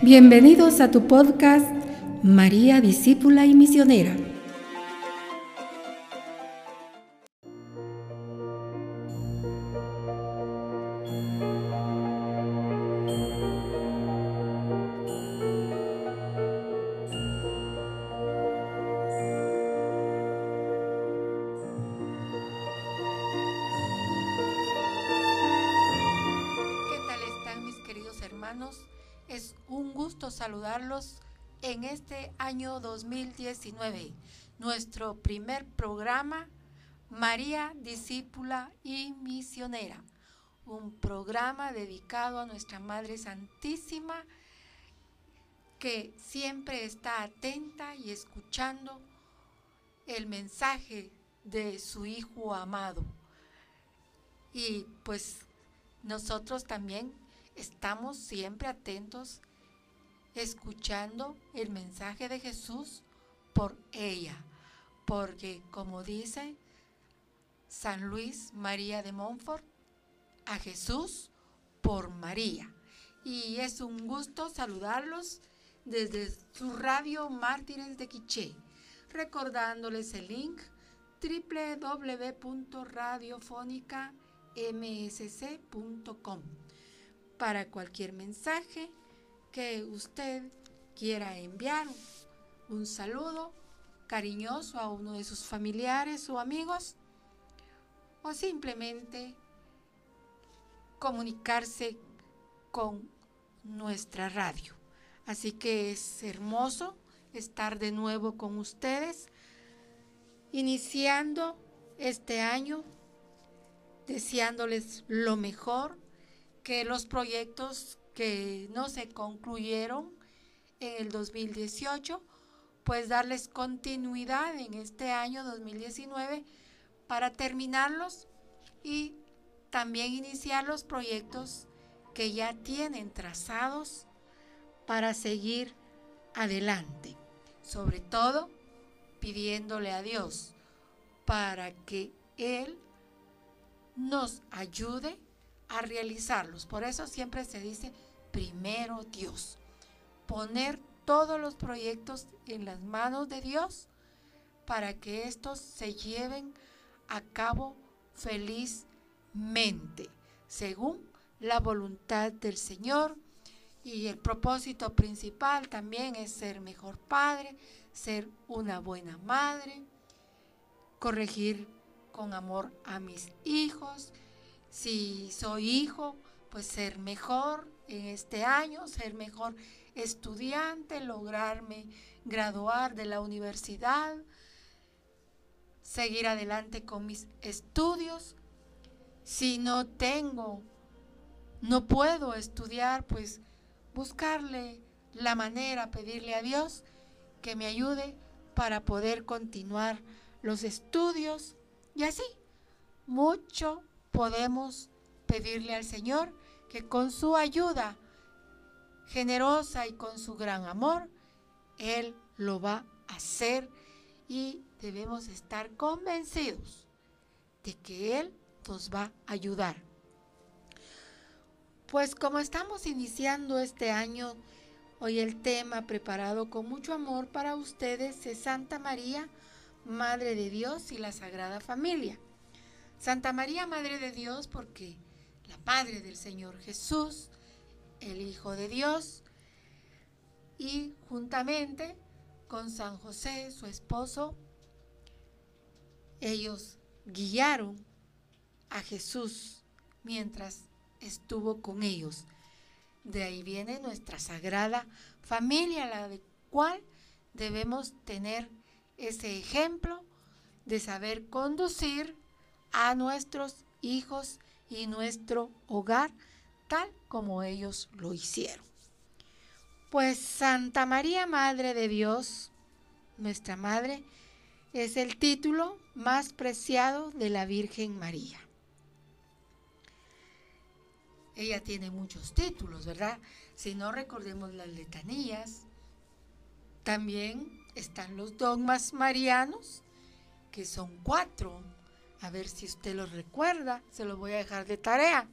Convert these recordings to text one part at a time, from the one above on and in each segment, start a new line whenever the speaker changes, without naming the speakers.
Bienvenidos a tu podcast María Discípula y Misionera.
2019, nuestro primer programa María, discípula y misionera, un programa dedicado a nuestra Madre Santísima que siempre está atenta y escuchando el mensaje de su Hijo amado. Y pues nosotros también estamos siempre atentos, escuchando el mensaje de Jesús por ella, porque como dice San Luis María de Montfort, a Jesús por María. Y es un gusto saludarlos desde su radio Mártires de Quiché, recordándoles el link www.radiofónicamsc.com para cualquier mensaje que usted quiera enviar. Un saludo cariñoso a uno de sus familiares o amigos o simplemente comunicarse con nuestra radio. Así que es hermoso estar de nuevo con ustedes, iniciando este año, deseándoles lo mejor que los proyectos que no se concluyeron en el 2018, pues darles continuidad en este año 2019 para terminarlos y también iniciar los proyectos que ya tienen trazados para seguir adelante. Sobre todo pidiéndole a Dios para que Él nos ayude a realizarlos. Por eso siempre se dice primero Dios. Poner todos los proyectos en las manos de Dios para que estos se lleven a cabo felizmente, según la voluntad del Señor. Y el propósito principal también es ser mejor padre, ser una buena madre, corregir con amor a mis hijos, si soy hijo, pues ser mejor en este año, ser mejor estudiante, lograrme graduar de la universidad, seguir adelante con mis estudios. Si no tengo, no puedo estudiar, pues buscarle la manera, pedirle a Dios que me ayude para poder continuar los estudios y así, mucho podemos pedirle al Señor que con su ayuda generosa y con su gran amor, Él lo va a hacer y debemos estar convencidos de que Él nos va a ayudar. Pues como estamos iniciando este año, hoy el tema preparado con mucho amor para ustedes es Santa María, Madre de Dios y la Sagrada Familia. Santa María, Madre de Dios, porque la Madre del Señor Jesús, el Hijo de Dios, y juntamente con San José, su esposo, ellos guiaron a Jesús mientras estuvo con ellos. De ahí viene nuestra sagrada familia, la de cual debemos tener ese ejemplo de saber conducir a nuestros hijos y nuestro hogar tal como ellos lo hicieron. Pues Santa María, Madre de Dios, nuestra Madre, es el título más preciado de la Virgen María. Ella tiene muchos títulos, ¿verdad? Si no recordemos las letanías, también están los dogmas marianos, que son cuatro a ver si usted lo recuerda, se lo voy a dejar de tarea.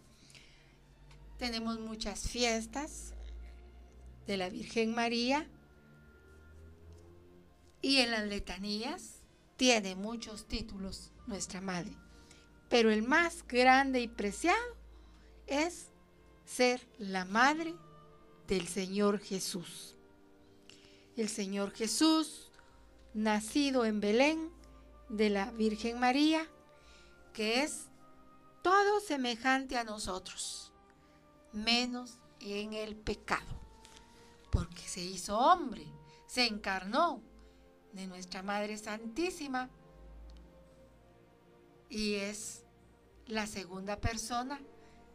Tenemos muchas fiestas de la Virgen María. Y en las letanías tiene muchos títulos nuestra Madre, pero el más grande y preciado es ser la Madre del Señor Jesús. El Señor Jesús, nacido en Belén de la Virgen María, que es todo semejante a nosotros, menos en el pecado, porque se hizo hombre, se encarnó de nuestra Madre Santísima y es la segunda persona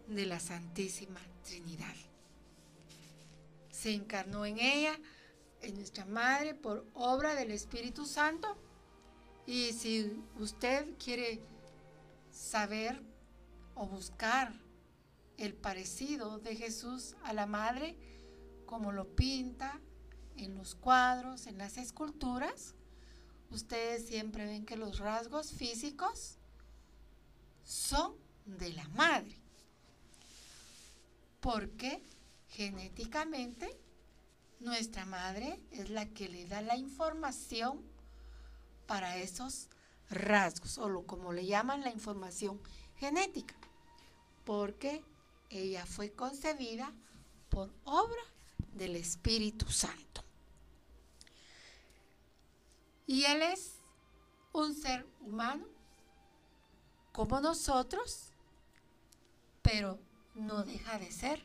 de la Santísima Trinidad. Se encarnó en ella, en nuestra Madre, por obra del Espíritu Santo. Y si usted quiere saber o buscar el parecido de Jesús a la Madre, como lo pinta en los cuadros, en las esculturas, ustedes siempre ven que los rasgos físicos son de la madre. Porque genéticamente nuestra madre es la que le da la información para esos rasgos, o lo, como le llaman la información genética, porque ella fue concebida por obra del Espíritu Santo. Y Él es un ser humano como nosotros, pero no deja de ser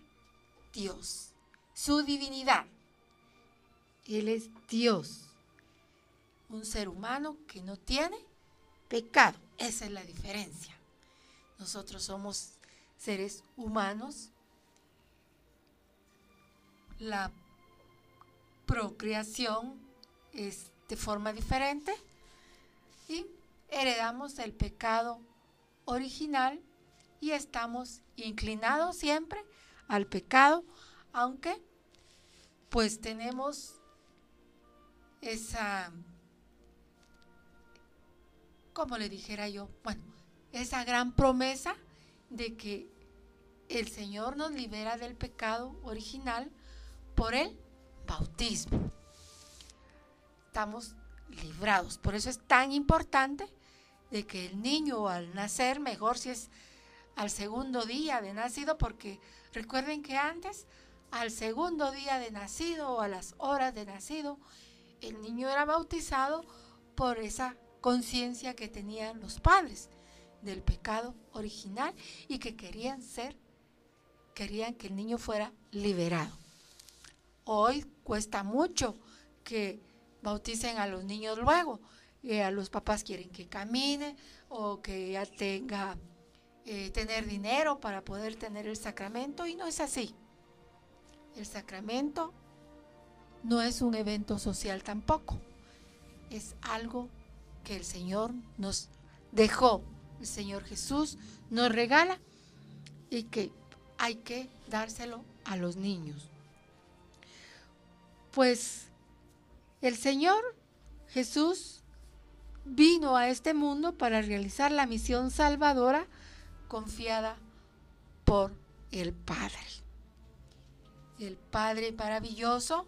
Dios, su divinidad. Él es Dios, un ser humano que no tiene pecado. Esa es la diferencia. Nosotros somos seres humanos. La procreación es de forma diferente y heredamos el pecado original y estamos inclinados siempre al pecado, aunque pues tenemos esa, como le dijera yo, bueno, esa gran promesa de que el Señor nos libera del pecado original por el bautismo. Estamos librados. Por eso es tan importante de que el niño al nacer, mejor si es al segundo día de nacido, porque recuerden que antes, al segundo día de nacido o a las horas de nacido, el niño era bautizado por esa conciencia que tenían los padres del pecado original y que querían ser, querían que el niño fuera liberado. Hoy cuesta mucho que bauticen a los niños luego, eh, a los papás quieren que camine o que ya tenga, eh, tener dinero para poder tener el sacramento y no es así. El sacramento no es un evento social tampoco, es algo que el Señor nos dejó, el Señor Jesús nos regala y que hay que dárselo a los niños. Pues el Señor Jesús vino a este mundo para realizar la misión salvadora confiada por el Padre. El Padre maravilloso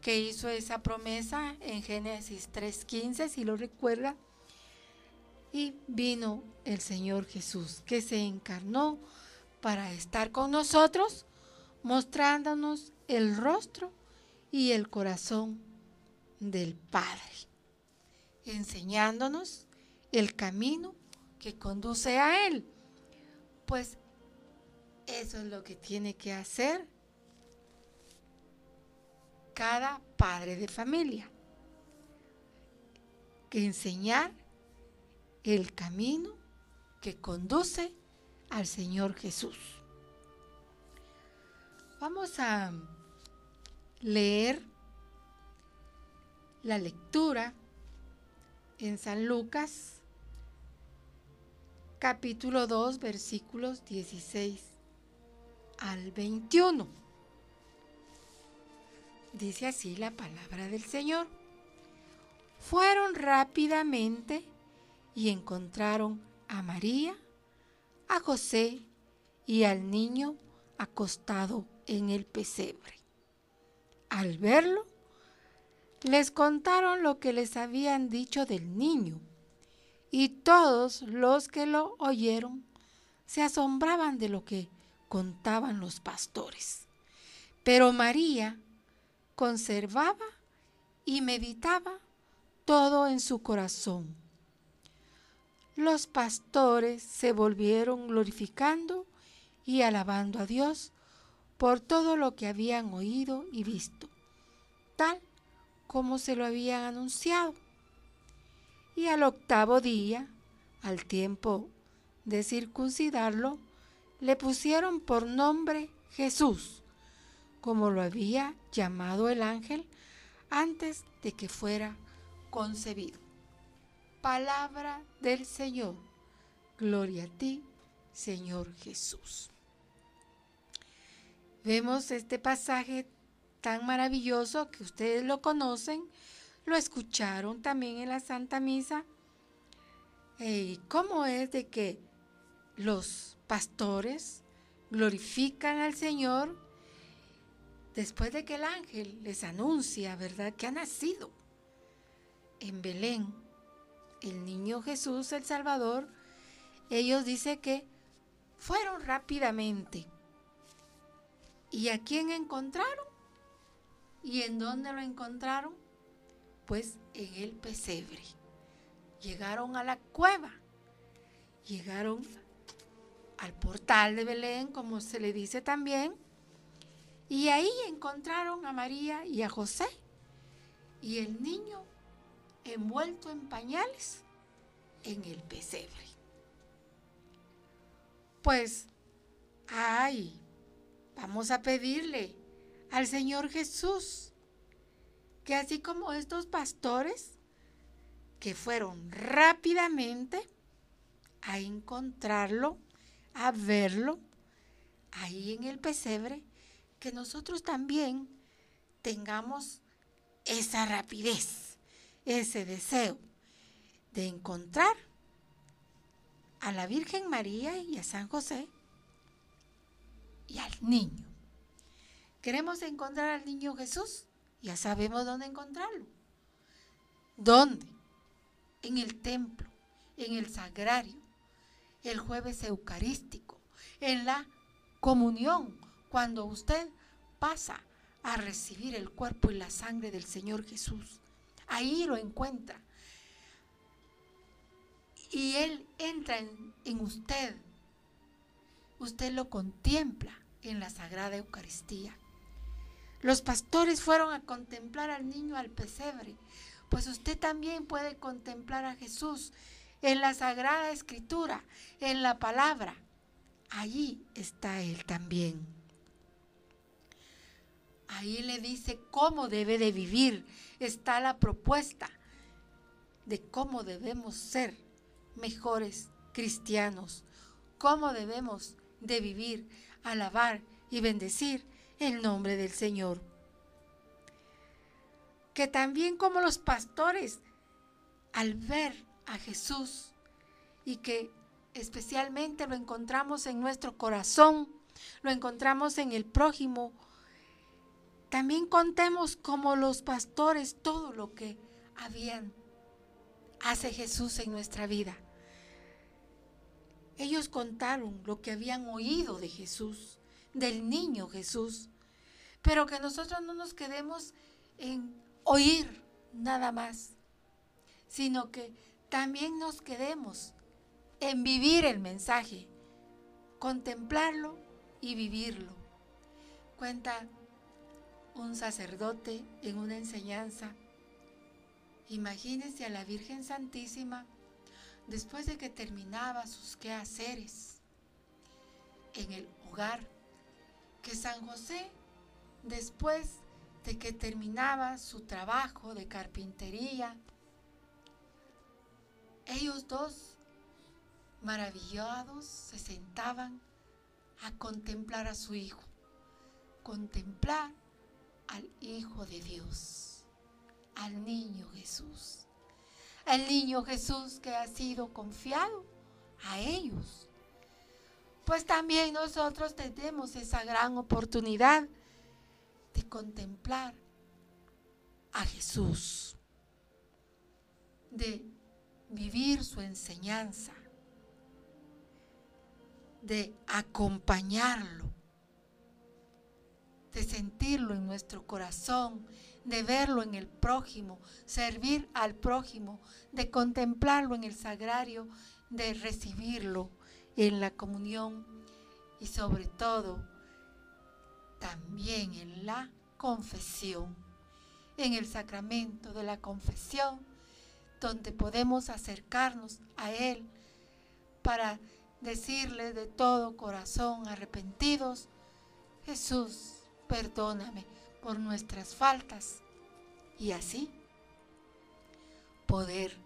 que hizo esa promesa en Génesis 3.15, si lo recuerda. Y vino el Señor Jesús, que se encarnó para estar con nosotros, mostrándonos el rostro y el corazón del Padre enseñándonos el camino que conduce a Él. Pues eso es lo que tiene que hacer cada padre de familia. Que enseñar el camino que conduce al Señor Jesús. Vamos a leer la lectura en San Lucas, capítulo 2, versículos 16 al 21. Dice así la palabra del Señor. Fueron rápidamente y encontraron a María, a José y al niño acostado en el pesebre. al verlo, les contaron lo que les habían dicho del niño, y todos los que lo oyeron se asombraban de lo que contaban los pastores. Pero María conservaba y meditaba todo en su corazón. Los pastores se volvieron glorificando y alabando a Dios por todo lo que habían oído y visto, tal como se lo habían anunciado. Y al octavo día, al tiempo de circuncidarlo, le pusieron por nombre Jesús, como lo había llamado el ángel antes de que fuera concebido. Palabra del Señor. Gloria a ti, Señor Jesús. Vemos este pasaje tan maravilloso que ustedes lo conocen, lo escucharon también en la Santa Misa. ¿Y cómo es de que los pastores glorifican al Señor después de que el ángel les anuncia, ¿verdad?, que ha nacido en Belén el niño Jesús, el Salvador, ellos dicen que fueron rápidamente. ¿Y a quién encontraron? ¿Y en dónde lo encontraron? Pues en el pesebre. Llegaron a la cueva, llegaron al portal de Belén, como se le dice también, y ahí encontraron a María y a José. Y el niño envuelto en pañales en el pesebre. Pues, ay, vamos a pedirle al Señor Jesús que así como estos pastores que fueron rápidamente a encontrarlo, a verlo, ahí en el pesebre, que nosotros también tengamos esa rapidez, ese deseo de encontrar a la Virgen María y a San José y al niño. Queremos encontrar al niño Jesús, ya sabemos dónde encontrarlo. ¿Dónde? En el templo, en el sagrario, el jueves eucarístico, en la comunión, cuando usted pasa a recibir el cuerpo y la sangre del Señor Jesús. Ahí lo encuentra. Y Él entra en, usted. Usted lo contempla en la Sagrada Eucaristía. Los pastores fueron a contemplar al niño al pesebre, pues usted también puede contemplar a Jesús en la Sagrada Escritura, en la palabra. Allí está Él también. Ahí le dice cómo debe de vivir. Está la propuesta de cómo debemos ser mejores cristianos, cómo debemos de vivir, alabar y bendecir el nombre del Señor. Que también como los pastores, al ver a Jesús y que especialmente lo encontramos en nuestro corazón, lo encontramos en el prójimo, también contemos como los pastores todo lo que habían, hace Jesús en nuestra vida. Ellos contaron lo que habían oído de Jesús, del niño Jesús, pero que nosotros no nos quedemos en oír nada más, sino que también nos quedemos en vivir el mensaje, contemplarlo y vivirlo. Cuenta un sacerdote en una enseñanza. Imagínese a la Virgen Santísima después de que terminaba sus quehaceres en el hogar, que San José, después de que terminaba su trabajo de carpintería, ellos dos, maravillados, se sentaban a contemplar a su hijo, contemplar al Hijo de Dios, al niño Jesús, al niño Jesús que ha sido confiado a ellos. Pues también nosotros tenemos esa gran oportunidad de contemplar a Jesús, de vivir su enseñanza, de acompañarlo, de sentirlo en nuestro corazón, de verlo en el prójimo, servir al prójimo, de contemplarlo en el sagrario, de recibirlo en la comunión y sobre todo también en la confesión, en el sacramento de la confesión, donde podemos acercarnos a Él para decirle de todo corazón arrepentidos, Jesús, perdóname por nuestras faltas y así poder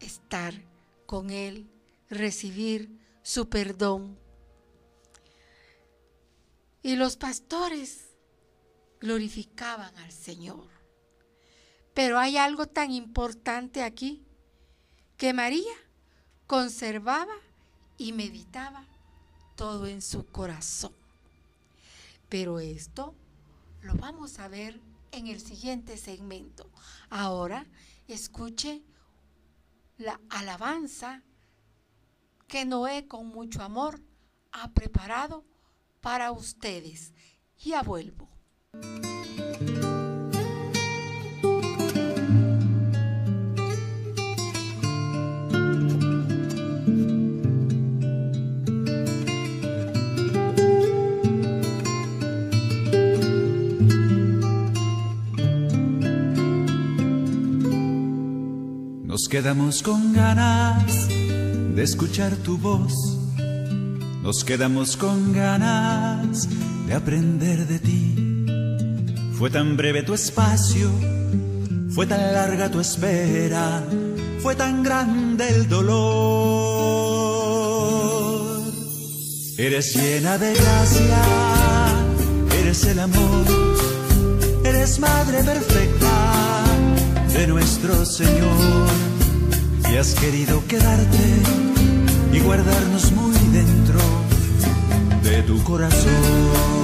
estar con Él, recibir su perdón. Y los pastores glorificaban al Señor. Pero hay algo tan importante aquí, que María conservaba y meditaba todo en su corazón. Pero esto lo vamos a ver en el siguiente segmento. Ahora escuche la alabanza que Noé con mucho amor ha preparado para ustedes. Ya vuelvo.
Nos quedamos con ganas de escuchar tu voz. Nos quedamos con ganas de aprender de ti. Fue tan breve tu espacio, fue tan larga tu espera, fue tan grande el dolor. Eres llena de gracia, eres el amor, eres madre perfecta de nuestro Señor y has querido quedarte y guardarnos muy dentro de tu corazón.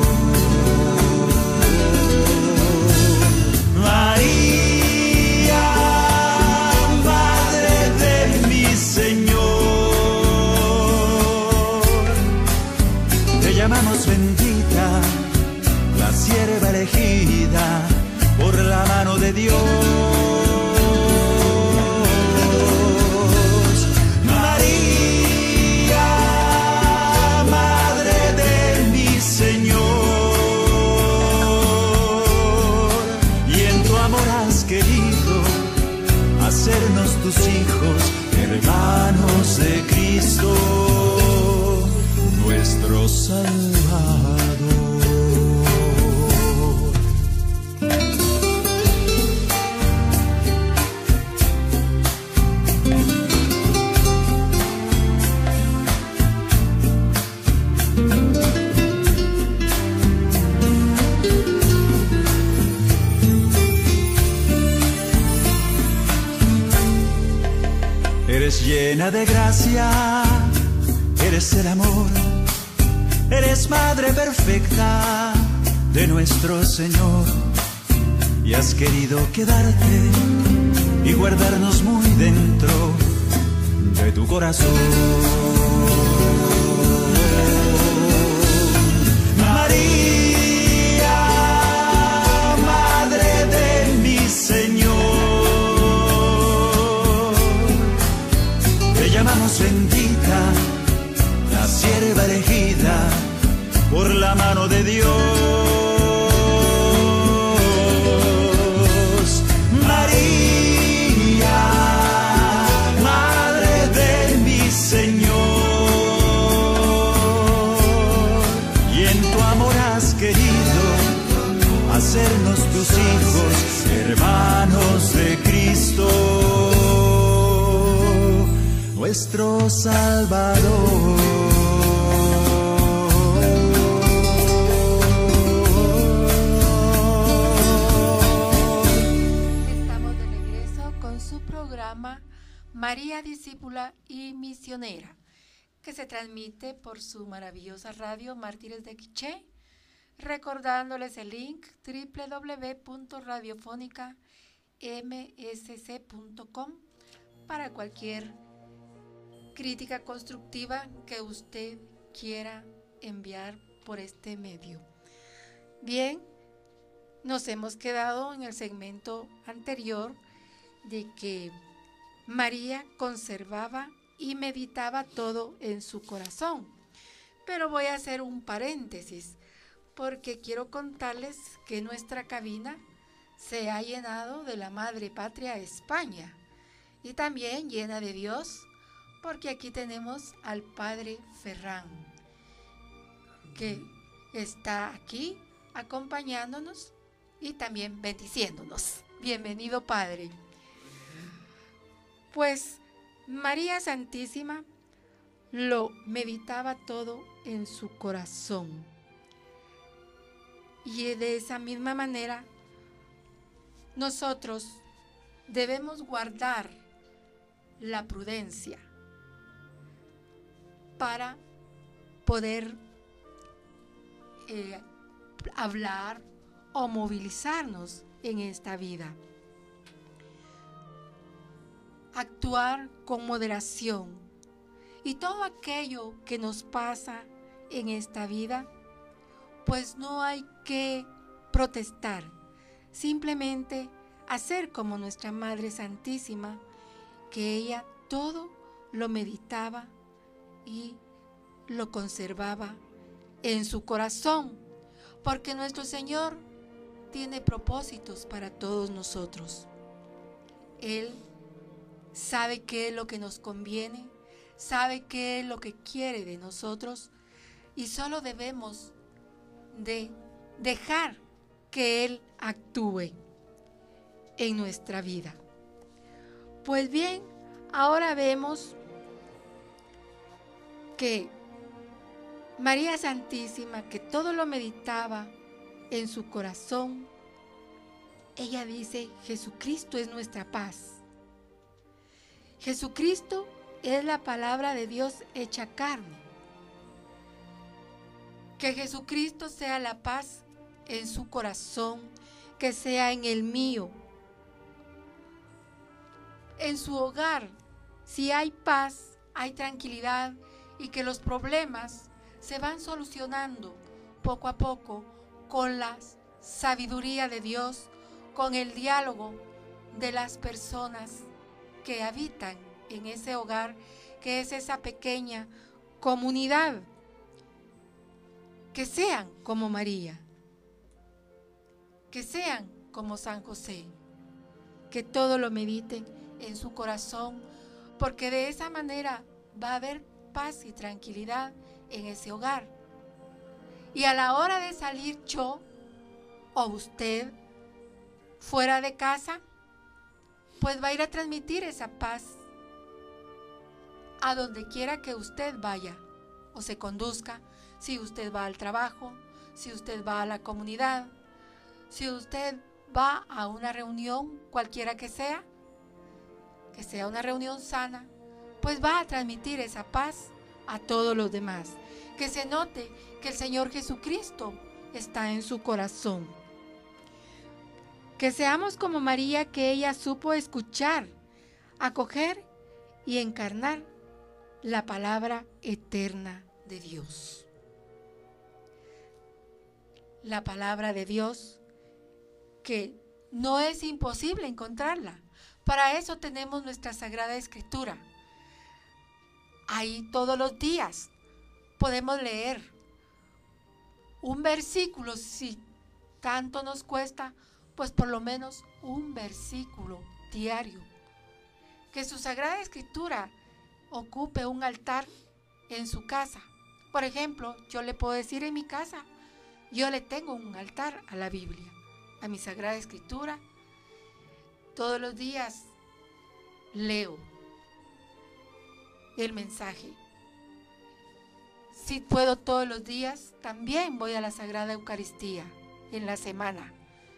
Por la mano de Dios. María, Madre de mi Señor, y en tu amor has querido hacernos tus hijos, hermanos de Cristo nuestro Salvador.
María Discípula y Misionera, que se transmite por su maravillosa radio Mártires de Quiché, recordándoles el link www.radiofónicamsc.com para cualquier crítica constructiva que usted quiera enviar por este medio. Bien, nos hemos quedado en el segmento anterior de que María conservaba y meditaba todo en su corazón. Pero voy a hacer un paréntesis porque quiero contarles que nuestra cabina se ha llenado de la madre patria España y también llena de Dios porque aquí tenemos al padre Ferrán que está aquí acompañándonos y también bendiciéndonos. Bienvenido Padre. Pues María Santísima lo meditaba todo en su corazón. Y de esa misma manera, nosotros debemos guardar la prudencia para poder eh, hablar o movilizarnos en esta vida actuar con moderación. Y todo aquello que nos pasa en esta vida, pues no hay que protestar, simplemente hacer como nuestra Madre Santísima, que ella todo lo meditaba y lo conservaba en su corazón, porque nuestro Señor tiene propósitos para todos nosotros. Él sabe qué es lo que nos conviene, sabe qué es lo que quiere de nosotros y solo debemos de dejar que Él actúe en nuestra vida. Pues bien, ahora vemos que María Santísima, que todo lo meditaba en su corazón, ella dice, Jesucristo es nuestra paz. Jesucristo es la palabra de Dios hecha carne. Que Jesucristo sea la paz en su corazón, que sea en el mío, en su hogar. Si hay paz, hay tranquilidad y que los problemas se van solucionando poco a poco con la sabiduría de Dios, con el diálogo de las personas que habitan en ese hogar, que es esa pequeña comunidad. Que sean como María, que sean como San José, que todo lo mediten en su corazón, porque de esa manera va a haber paz y tranquilidad en ese hogar. Y a la hora de salir yo o usted fuera de casa, pues va a ir a transmitir esa paz a donde quiera que usted vaya o se conduzca, si usted va al trabajo, si usted va a la comunidad, si usted va a una reunión, cualquiera que sea, que sea una reunión sana, pues va a transmitir esa paz a todos los demás. Que se note que el Señor Jesucristo está en su corazón. Que seamos como María que ella supo escuchar, acoger y encarnar la palabra eterna de Dios. La palabra de Dios que no es imposible encontrarla. Para eso tenemos nuestra Sagrada Escritura. Ahí todos los días podemos leer un versículo si tanto nos cuesta pues por lo menos un versículo diario. Que su Sagrada Escritura ocupe un altar en su casa. Por ejemplo, yo le puedo decir en mi casa, yo le tengo un altar a la Biblia, a mi Sagrada Escritura. Todos los días leo el mensaje. Si puedo todos los días, también voy a la Sagrada Eucaristía en la semana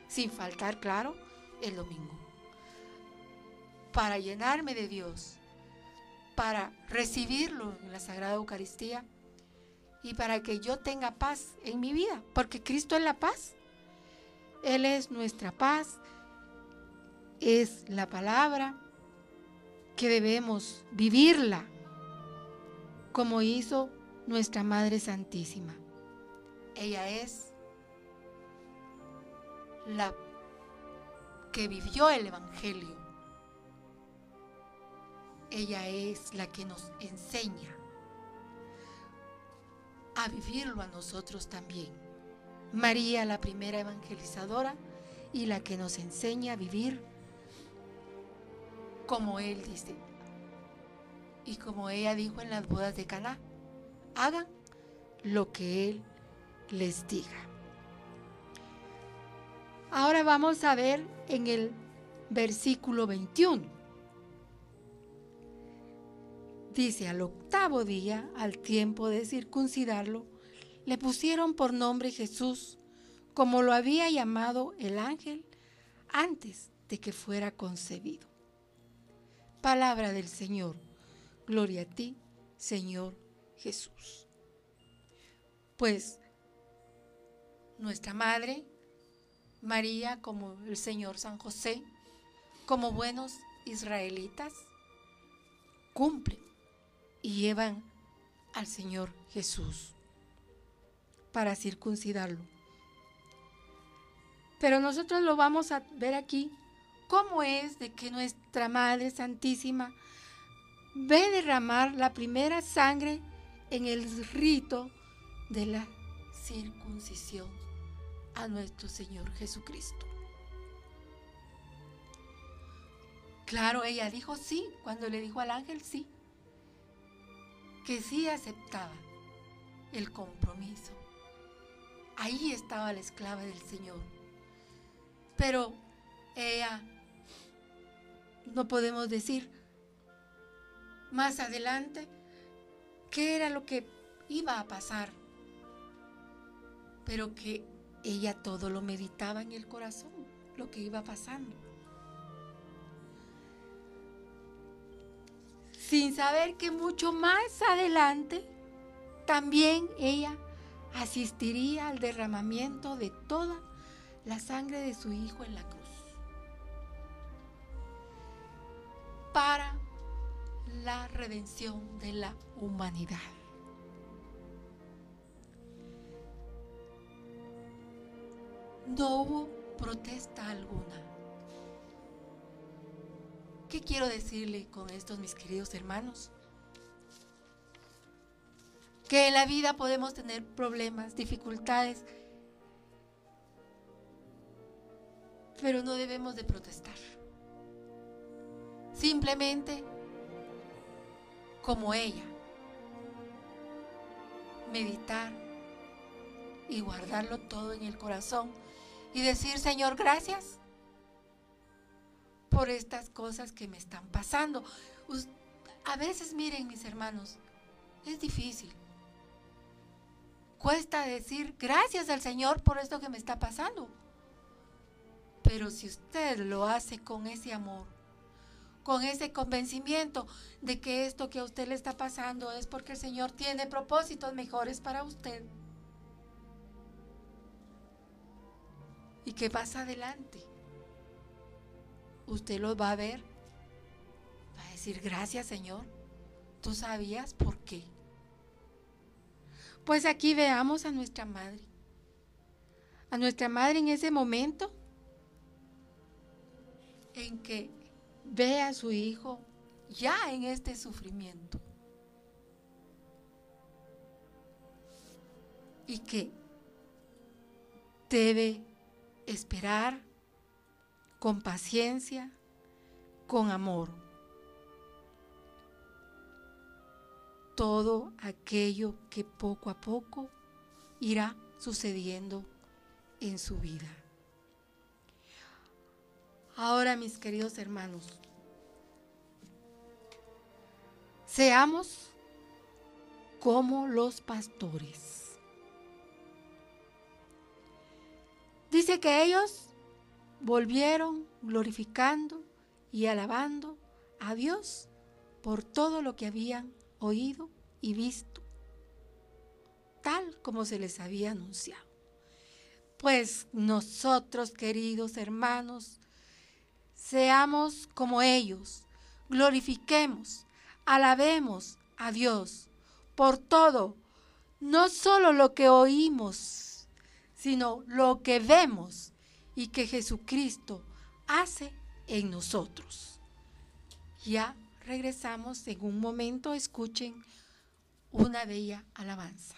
sin faltar, claro, el domingo. Para llenarme de Dios, para recibirlo en la Sagrada Eucaristía y para que yo tenga paz en mi vida, porque Cristo es la paz. Él es nuestra paz, es la palabra que debemos vivirla como hizo nuestra Madre Santísima. Ella es la que vivió el Evangelio. Ella es la que nos enseña a vivirlo a nosotros también. María, la primera evangelizadora y la que nos enseña a vivir como Él dice. Y como ella dijo en las bodas de Caná, hagan lo que Él les diga. Ahora vamos a ver en el versículo 21. Dice, al octavo día, al tiempo de circuncidarlo, le pusieron por nombre Jesús, como lo había llamado el ángel antes de que fuera concebido. Palabra del Señor. Gloria a ti, Señor Jesús. Pues nuestra Madre, María, como el Señor San José, como buenos israelitas, cumplen y llevan al Señor Jesús para circuncidarlo. Pero nosotros lo vamos a ver aquí ¿Cómo es de que nuestra Madre Santísima ve derramar la primera sangre en el rito de la circuncisión a nuestro Señor Jesucristo? Claro, ella dijo sí, cuando le dijo al ángel sí, que sí aceptaba el compromiso. Ahí estaba la esclava del Señor. Pero ella no podemos decir más adelante qué era lo que iba a pasar, pero que ella todo lo meditaba en el corazón, lo que iba pasando. Sin saber que mucho más adelante también ella asistiría al derramamiento de toda la sangre de su hijo en la cruz. para la redención de la humanidad. No hubo protesta alguna. ¿Qué quiero decirle con esto, mis queridos hermanos? Que en la vida podemos tener problemas, dificultades, pero no debemos de protestar. Simplemente como ella. Meditar y guardarlo todo en el corazón y decir, Señor, gracias por estas cosas que me están pasando. A veces, miren mis hermanos, es difícil. Cuesta decir gracias al Señor por esto que me está pasando. Pero si usted lo hace con ese amor, con ese convencimiento de que esto que a usted le está pasando es porque el Señor tiene propósitos mejores para usted. Y que pasa adelante, usted lo va a ver, va a decir, gracias Señor, tú sabías por qué. Pues aquí veamos a nuestra madre. A nuestra madre en ese momento en que ve a su hijo ya en este sufrimiento. Y que debe esperar con paciencia, con amor. Todo aquello que poco a poco irá sucediendo en su vida. Ahora, mis queridos hermanos, seamos como los pastores. Dice que ellos volvieron glorificando y alabando a Dios por todo lo que habían oído y visto tal como se les había anunciado. Pues nosotros, queridos hermanos, seamos como ellos, glorifiquemos, alabemos a Dios por todo, no solo lo que oímos, sino lo que vemos y que Jesucristo hace en nosotros. Ya regresamos en un momento, escuchen una bella alabanza.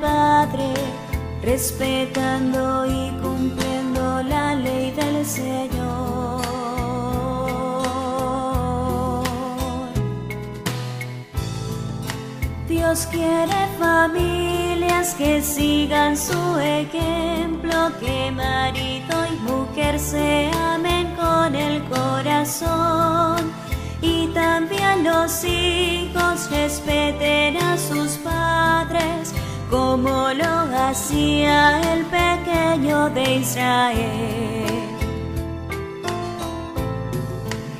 Padre, respetando y cumpliendo la ley del Señor. Dios quiere familias que sigan su ejemplo, que marido y mujer se amen con el corazón y también los hijos respeten a sus como lo hacía el pequeño de Israel.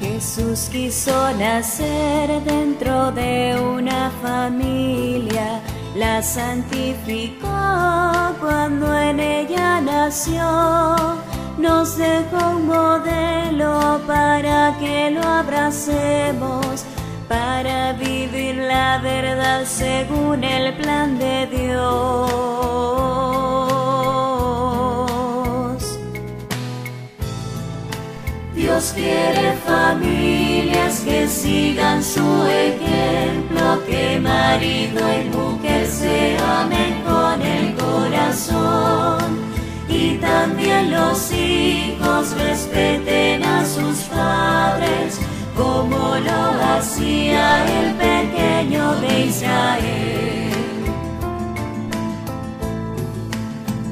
Jesús quiso nacer dentro de una familia, la santificó cuando en ella nació, nos dejó un modelo para que lo abracemos, para vivir la verdad según el plan de Dios. Dios quiere familias que sigan su ejemplo, que marido y mujer se amen con el corazón y también los hijos respeten a sus padres como lo hacía el pequeño de Israel.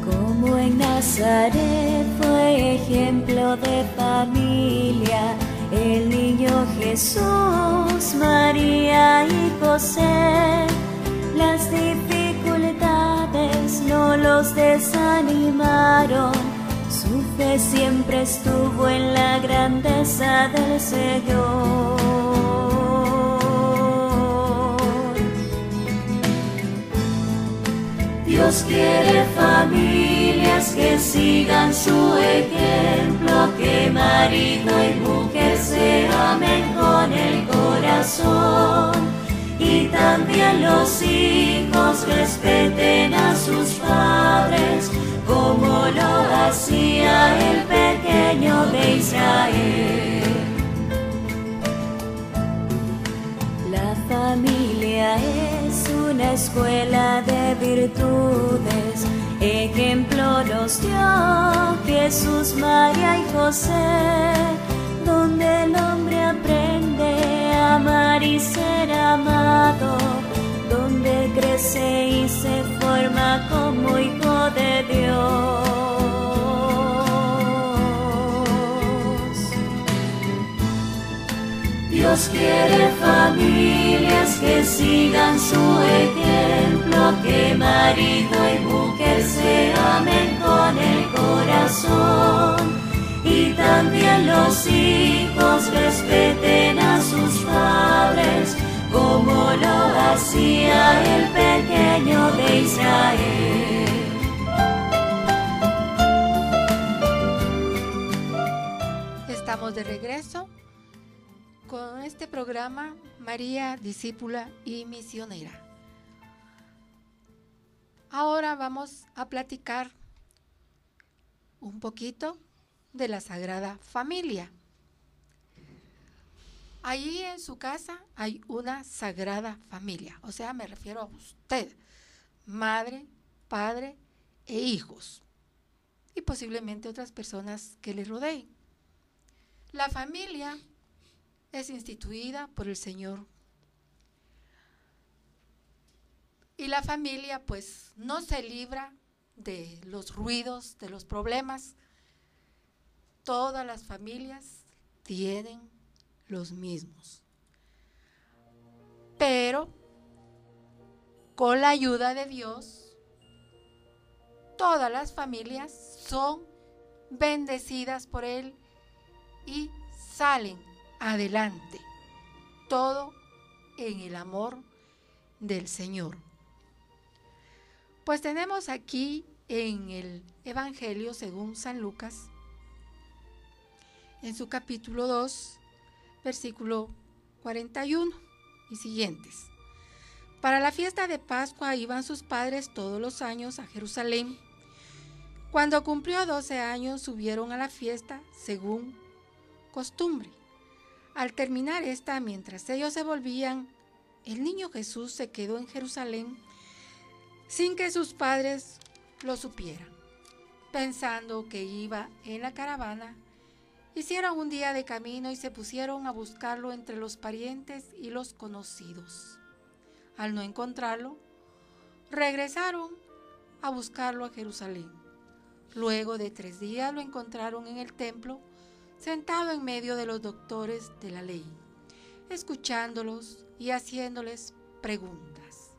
Como en Nazaret fue ejemplo de familia, el niño Jesús, María y José. Las dificultades no los desanimaron, siempre estuvo en la grandeza del Señor. Dios quiere familias que sigan su ejemplo, que marido y mujer se amen con el corazón y también los hijos respeten a sus padres como lo hacía el pequeño de Israel. La familia es una escuela de virtudes, ejemplo nos dio Jesús, María y José, donde el hombre aprende a amar y ser amado, donde crece y se forma como hijo de Dios quiere familias que sigan su ejemplo, que marido y mujer se amen con el corazón. Y también los hijos respeten a sus padres, como lo hacía el pequeño de Israel.
Estamos de regreso con este programa María, discípula y misionera. Ahora vamos a platicar un poquito de la Sagrada Familia. Allí en su casa hay una Sagrada Familia, o sea, me refiero a usted, madre, padre e hijos, y posiblemente otras personas que le rodeen. La familia es instituida por el Señor. Y la familia pues no se libra de los ruidos, de los problemas. Todas las familias tienen los mismos. Pero con la ayuda de Dios, todas las familias son bendecidas por Él y salen adelante. Todo en el amor del Señor. Pues tenemos aquí en el Evangelio según San Lucas, en su capítulo 2, versículo 41 y siguientes. Para la fiesta de Pascua iban sus padres todos los años a Jerusalén. Cuando cumplió 12 años subieron a la fiesta según costumbre. Al terminar esta, mientras ellos se volvían, el niño Jesús se quedó en Jerusalén sin que sus padres lo supieran. Pensando que iba en la caravana, hicieron un día de camino y se pusieron a buscarlo entre los parientes y los conocidos. Al no encontrarlo, regresaron a buscarlo a Jerusalén. Luego de tres días lo encontraron en el templo sentado en medio de los doctores de la ley, escuchándolos y haciéndoles preguntas.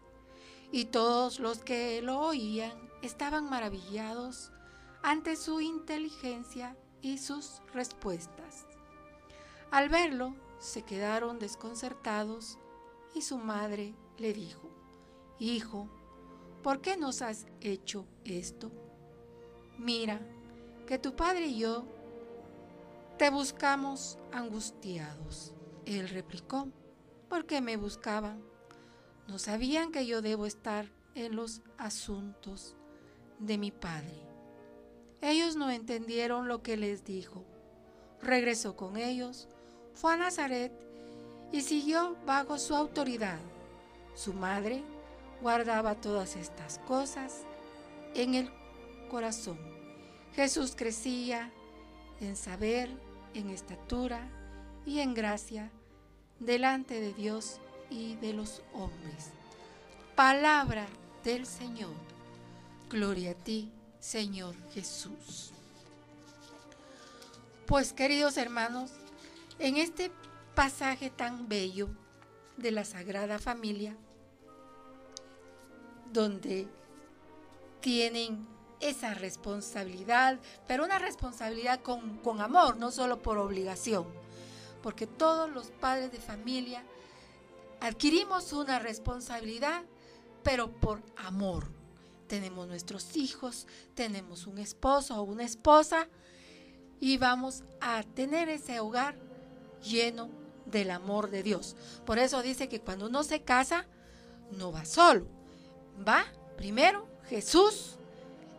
Y todos los que lo oían estaban maravillados ante su inteligencia y sus respuestas. Al verlo, se quedaron desconcertados y su madre le dijo, Hijo, ¿por qué nos has hecho esto? Mira, que tu padre y yo te buscamos angustiados. Él replicó, ¿por qué me buscaban? No sabían que yo debo estar en los asuntos de mi padre. Ellos no entendieron lo que les dijo. Regresó con ellos, fue a Nazaret y siguió bajo su autoridad. Su madre guardaba todas estas cosas en el corazón. Jesús crecía en saber, en estatura y en gracia delante de Dios y de los hombres. Palabra del Señor. Gloria a ti, Señor Jesús. Pues queridos hermanos, en este pasaje tan bello de la Sagrada Familia, donde tienen esa responsabilidad, pero una responsabilidad con, con amor, no solo por obligación, porque todos los padres de familia adquirimos una responsabilidad, pero por amor. Tenemos nuestros hijos, tenemos un esposo o una esposa y vamos a tener ese hogar lleno del amor de Dios. Por eso dice que cuando uno se casa, no va solo, va primero Jesús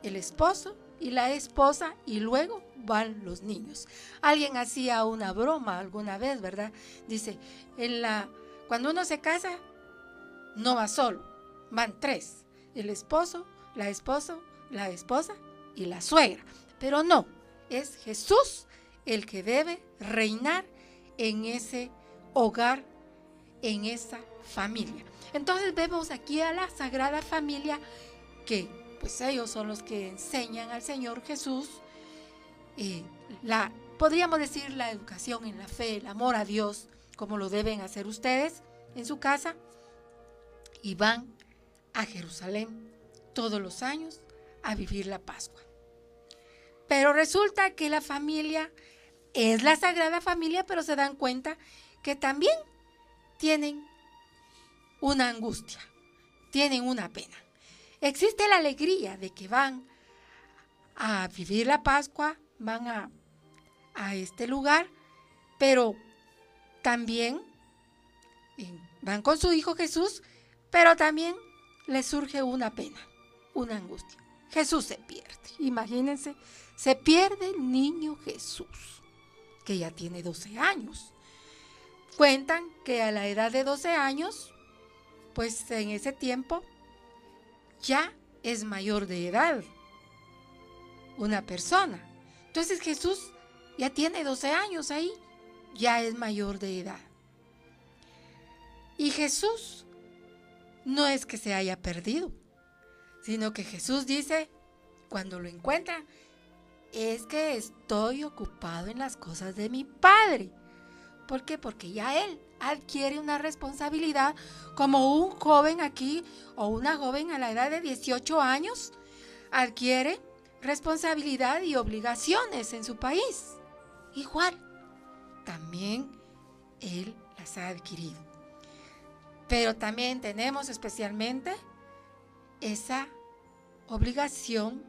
el esposo y la esposa y luego van los niños. Alguien hacía una broma alguna vez, ¿verdad? Dice, en la, cuando uno se casa, no va solo, van tres, el esposo, la esposa, la esposa y la suegra. Pero no, es Jesús el que debe reinar en ese hogar, en esa familia. Entonces vemos aquí a la Sagrada Familia que pues ellos son los que enseñan al Señor Jesús eh, la, podríamos decir, la educación en la fe, el amor a Dios como lo deben hacer ustedes en su casa, y van a Jerusalén todos los años a vivir la Pascua. Pero resulta que la familia es la Sagrada Familia, pero se dan cuenta que también tienen una angustia, tienen una pena. Existe la alegría de que van a vivir la Pascua, van a, a este lugar, pero también van con su Hijo Jesús, pero también les surge una pena, una angustia. Jesús se pierde, imagínense, se pierde el niño Jesús, que ya tiene 12 años. Cuentan que a la edad de 12 años, pues en ese tiempo ya es mayor de edad una persona. Entonces Jesús ya tiene 12 años ahí, ya es mayor de edad. Y Jesús no es que se haya perdido, sino que Jesús dice, cuando lo encuentra, es que estoy ocupado en las cosas de mi Padre. ¿Por qué? Porque ya Él adquiere una responsabilidad como un joven aquí o una joven a la edad de 18 años adquiere responsabilidad y obligaciones en su país. Igual, también Él las ha adquirido. Pero también tenemos especialmente esa obligación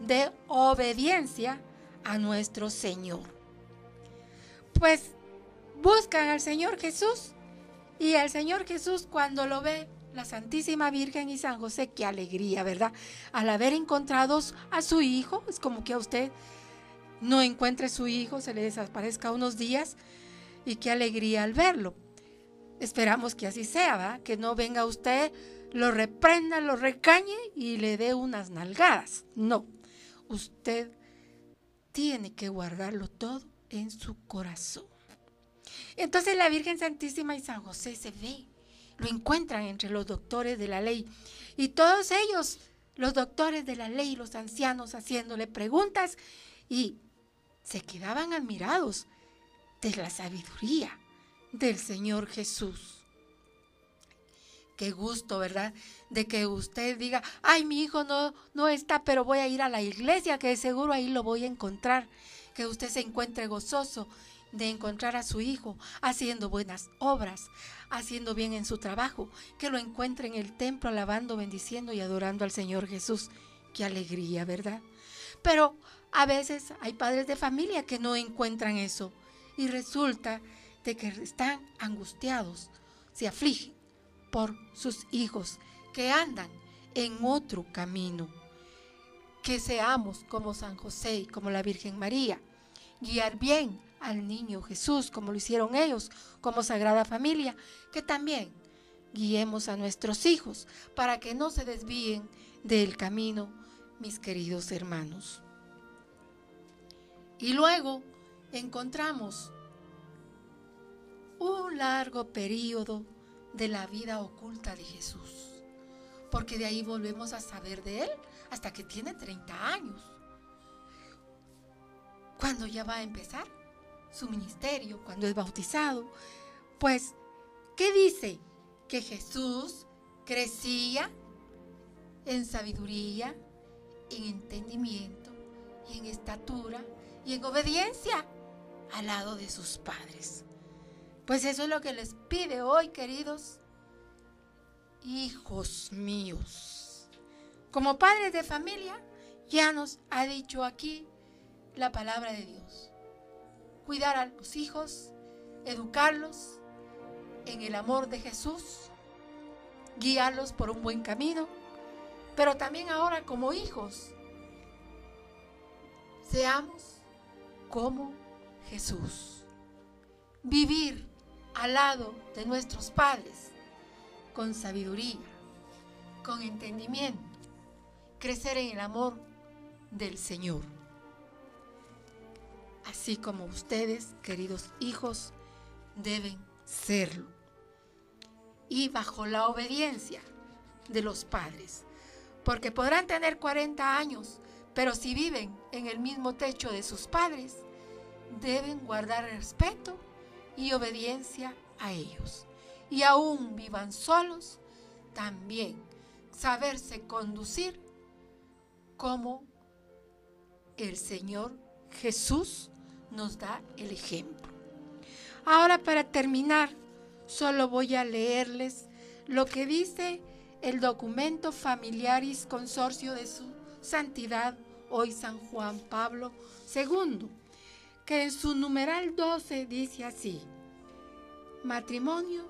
de obediencia a nuestro Señor. Pues buscan al Señor Jesús y el Señor Jesús cuando lo ve la Santísima Virgen y San José, qué alegría, ¿verdad? Al haber encontrado a su hijo, es como que a usted no encuentre su hijo, se le desaparezca unos días y qué alegría al verlo. Esperamos que así sea, ¿verdad? Que no venga usted, lo reprenda, lo recañe y le dé unas nalgadas. No, usted tiene que guardarlo todo en su corazón. Entonces la Virgen Santísima y San José se ve, lo encuentran entre los doctores de la ley. Y todos ellos, los doctores de la ley, los ancianos, haciéndole preguntas y se quedaban admirados de la sabiduría del Señor Jesús. Qué gusto, ¿verdad? De que usted diga, ay, mi hijo no, no está, pero voy a ir a la iglesia, que seguro ahí lo voy a encontrar. Que usted se encuentre gozoso de encontrar a su hijo haciendo buenas obras, haciendo bien en su trabajo, que lo encuentre en el templo alabando, bendiciendo y adorando al Señor Jesús. Qué alegría, ¿verdad? Pero a veces hay padres de familia que no encuentran eso y resulta de que están angustiados, se afligen por sus hijos que andan en otro camino. Que seamos como San José y como la Virgen María, guiar bien al niño Jesús, como lo hicieron ellos, como Sagrada Familia, que también guiemos a nuestros hijos para que no se desvíen del camino, mis queridos hermanos. Y luego encontramos un largo periodo de la vida oculta de Jesús, porque de ahí volvemos a saber de Él hasta que tiene 30 años. Cuando ya va a empezar su ministerio, cuando es bautizado. Pues, ¿qué dice? Que Jesús crecía en sabiduría, en entendimiento y en estatura y en obediencia al lado de sus padres. Pues eso es lo que les pide hoy, queridos hijos míos. Como padres de familia, ya nos ha dicho aquí la palabra de Dios cuidar a los hijos, educarlos en el amor de Jesús, guiarlos por un buen camino, pero también ahora como hijos, seamos como Jesús. Vivir al lado de nuestros padres con sabiduría, con entendimiento, crecer en el amor del Señor así como ustedes, queridos hijos, deben serlo. Y bajo la obediencia de los padres. Porque podrán tener 40 años, pero si viven en el mismo techo de sus padres, deben guardar respeto y obediencia a ellos. Y aún vivan solos, también saberse conducir como el Señor Jesús nos da el ejemplo. Ahora para terminar, solo voy a leerles lo que dice el documento Familiaris Consorcio de su Santidad, hoy San Juan Pablo II, que en su numeral 12 dice así, matrimonio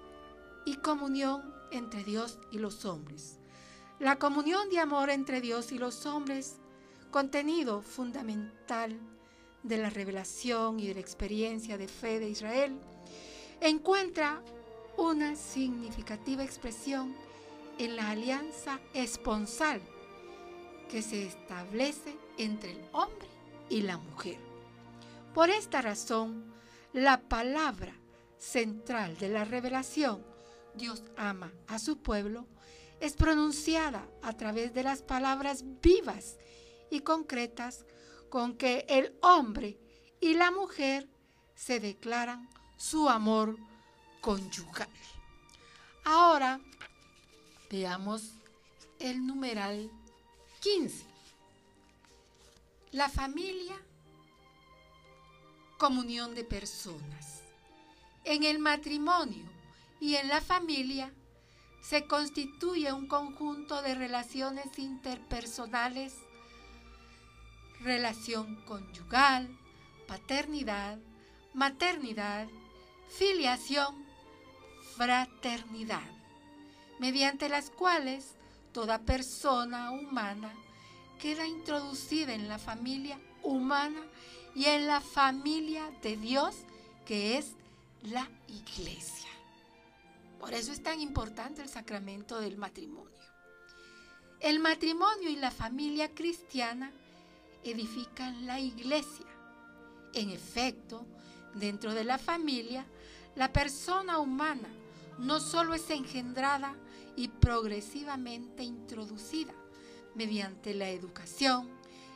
y comunión entre Dios y los hombres. La comunión de amor entre Dios y los hombres, contenido fundamental de la revelación y de la experiencia de fe de Israel, encuentra una significativa expresión en la alianza esponsal que se establece entre el hombre y la mujer. Por esta razón, la palabra central de la revelación, Dios ama a su pueblo, es pronunciada a través de las palabras vivas y concretas con que el hombre y la mujer se declaran su amor conyugal. Ahora veamos el numeral 15. La familia, comunión de personas. En el matrimonio y en la familia se constituye un conjunto de relaciones interpersonales, relación conyugal, paternidad, maternidad, filiación, fraternidad, mediante las cuales toda persona humana queda introducida en la familia humana y en la familia de Dios que es la iglesia. Por eso es tan importante el sacramento del matrimonio. El matrimonio y la familia cristiana edifican la iglesia. En efecto, dentro de la familia, la persona humana no solo es engendrada y progresivamente introducida mediante la educación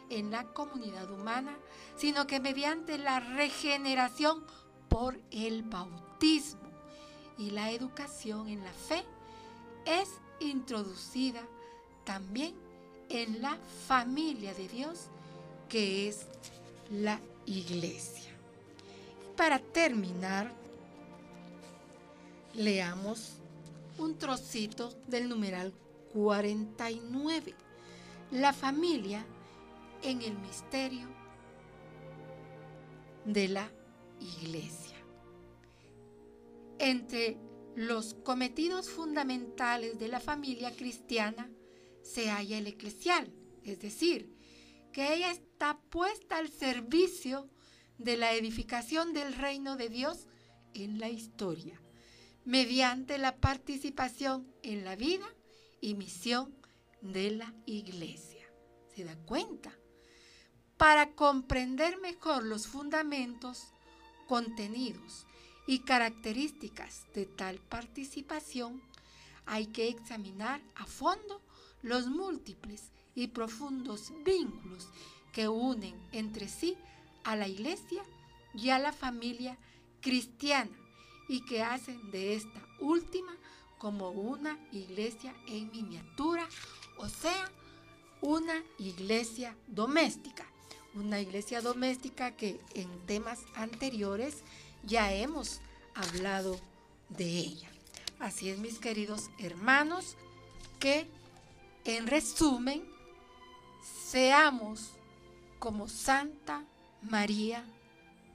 en la comunidad humana, sino que mediante la regeneración por el bautismo y la educación en la fe es introducida también en la familia de Dios que es la iglesia. Para terminar, leamos un trocito del numeral 49. La familia en el misterio de la iglesia. Entre los cometidos fundamentales de la familia cristiana se halla el eclesial, es decir, que ella está puesta al servicio de la edificación del reino de Dios en la historia, mediante la participación en la vida y misión de la iglesia. ¿Se da cuenta? Para comprender mejor los fundamentos, contenidos y características de tal participación, hay que examinar a fondo los múltiples y profundos vínculos que unen entre sí a la iglesia y a la familia cristiana y que hacen de esta última como una iglesia en miniatura, o sea, una iglesia doméstica. Una iglesia doméstica que en temas anteriores ya hemos hablado de ella. Así es, mis queridos hermanos, que en resumen, seamos como Santa María,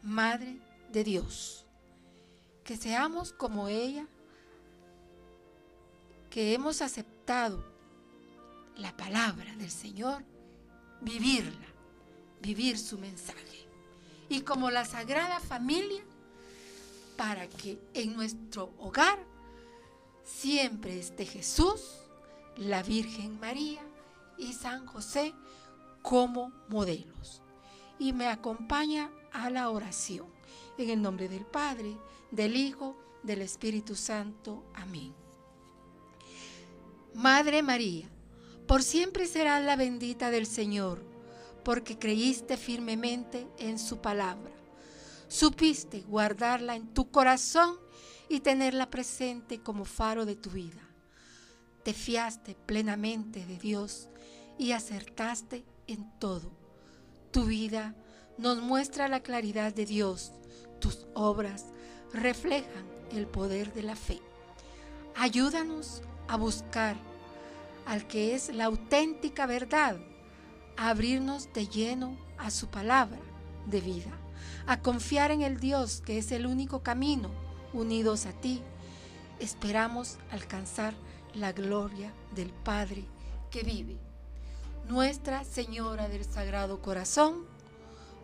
Madre de Dios. Que seamos como ella, que hemos aceptado la palabra del Señor, vivirla, vivir su mensaje. Y como la Sagrada Familia, para que en nuestro hogar siempre esté Jesús, la Virgen María y San José como modelos. Y me acompaña a la oración. En el nombre del Padre, del Hijo, del Espíritu Santo. Amén. Madre María, por siempre serás la bendita del Señor, porque creíste firmemente en su palabra. supiste guardarla en tu corazón y tenerla presente como faro de tu vida. Te fiaste plenamente de Dios y acertaste en todo. Tu vida nos muestra la claridad de Dios. Tus obras reflejan el poder de la fe. Ayúdanos a buscar al que es la auténtica verdad, a abrirnos de lleno a su palabra de vida, a confiar en el Dios que es el único camino, unidos a ti. Esperamos alcanzar la gloria del Padre que vive. Nuestra Señora del Sagrado Corazón,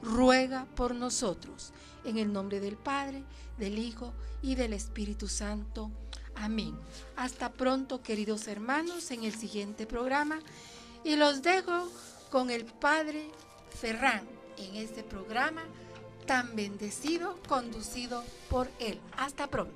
ruega por nosotros, en el nombre del Padre, del Hijo y del Espíritu Santo. Amén. Hasta pronto, queridos hermanos, en el siguiente programa. Y los dejo con el Padre Ferrán en este programa tan bendecido, conducido por él. Hasta pronto.